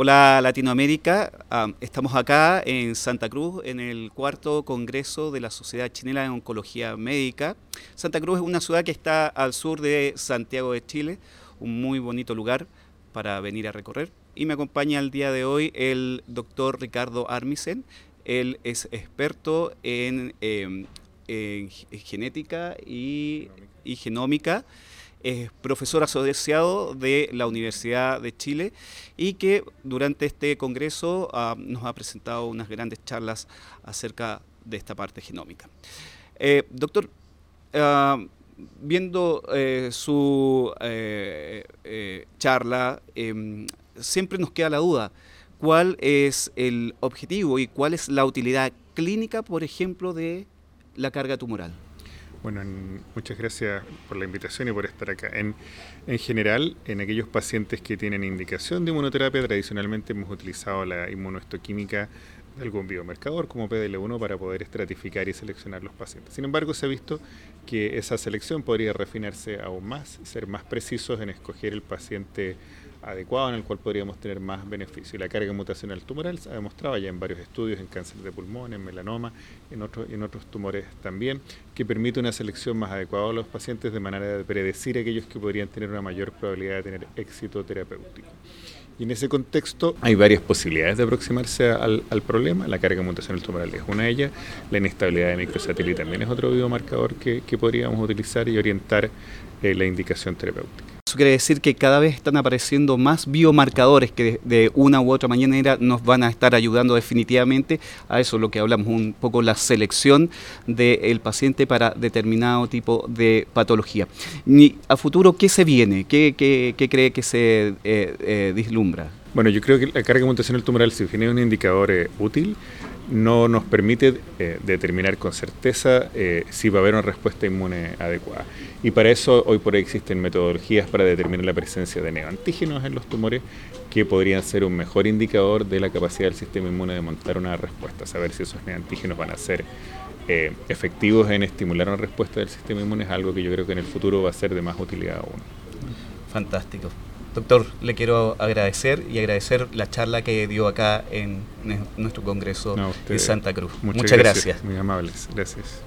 Hola Latinoamérica, estamos acá en Santa Cruz en el cuarto congreso de la Sociedad Chilena de Oncología Médica. Santa Cruz es una ciudad que está al sur de Santiago de Chile, un muy bonito lugar para venir a recorrer. Y me acompaña el día de hoy el doctor Ricardo Armisen. Él es experto en, em, genética y genómica es profesor asociado de la Universidad de Chile y que durante este congreso ah, nos ha presentado unas grandes charlas acerca de esta parte genómica. Eh, doctor, ah, viendo eh, su eh, charla, em, siempre nos queda la duda, ¿cuál es el objetivo y cuál es la utilidad clínica, por ejemplo, de la carga tumoral? Bueno, muchas gracias por la invitación y por estar acá. En, en, general, en aquellos pacientes que tienen indicación de inmunoterapia, tradicionalmente hemos utilizado la inmunohistoquímica algún biomarcador como PDL1 para poder estratificar y seleccionar los pacientes. Sin embargo, se ha visto que esa selección podría refinarse aún más, ser más precisos en escoger el paciente adecuado en el cual podríamos tener más beneficio. Y la carga mutacional tumoral se ha demostrado ya en varios estudios, en cáncer de pulmón, en melanoma, en, otros en otros tumores también, que permite una selección más adecuada a los pacientes de manera de predecir aquellos que podrían tener una mayor probabilidad de tener éxito terapéutico. Y en ese contexto hay varias posibilidades de aproximarse al, problema. La carga mutacional tumoral es una de ellas. La inestabilidad de microsatélite también es otro biomarcador que, podríamos utilizar y orientar eh, la indicación terapéutica. Eso quiere decir que cada vez están apareciendo más biomarcadores que de, una u otra manera nos van a estar ayudando definitivamente a eso, lo que hablamos un poco, la selección del paciente para determinado tipo de patología. Y a futuro, ¿qué se viene? ¿Qué, cree que se eh, eh, vislumbra? Bueno, yo creo que la carga mutacional tumoral, si es un indicador eh, útil, no nos permite eh, determinar con certeza eh, si va a haber una respuesta inmune adecuada. Y para eso hoy por hoy existen metodologías para determinar la presencia de neoantígenos en los tumores que podrían ser un mejor indicador de la capacidad del sistema inmune de montar una respuesta, saber si esos neoantígenos van a ser eh, efectivos en estimular una respuesta del sistema inmune es algo que yo creo que en el futuro va a ser de más utilidad aún. Fantástico. Doctor, le quiero agradecer y agradecer la charla que dio acá en nuestro Congreso de Santa Cruz. Muchas, gracias. Muy amables, gracias.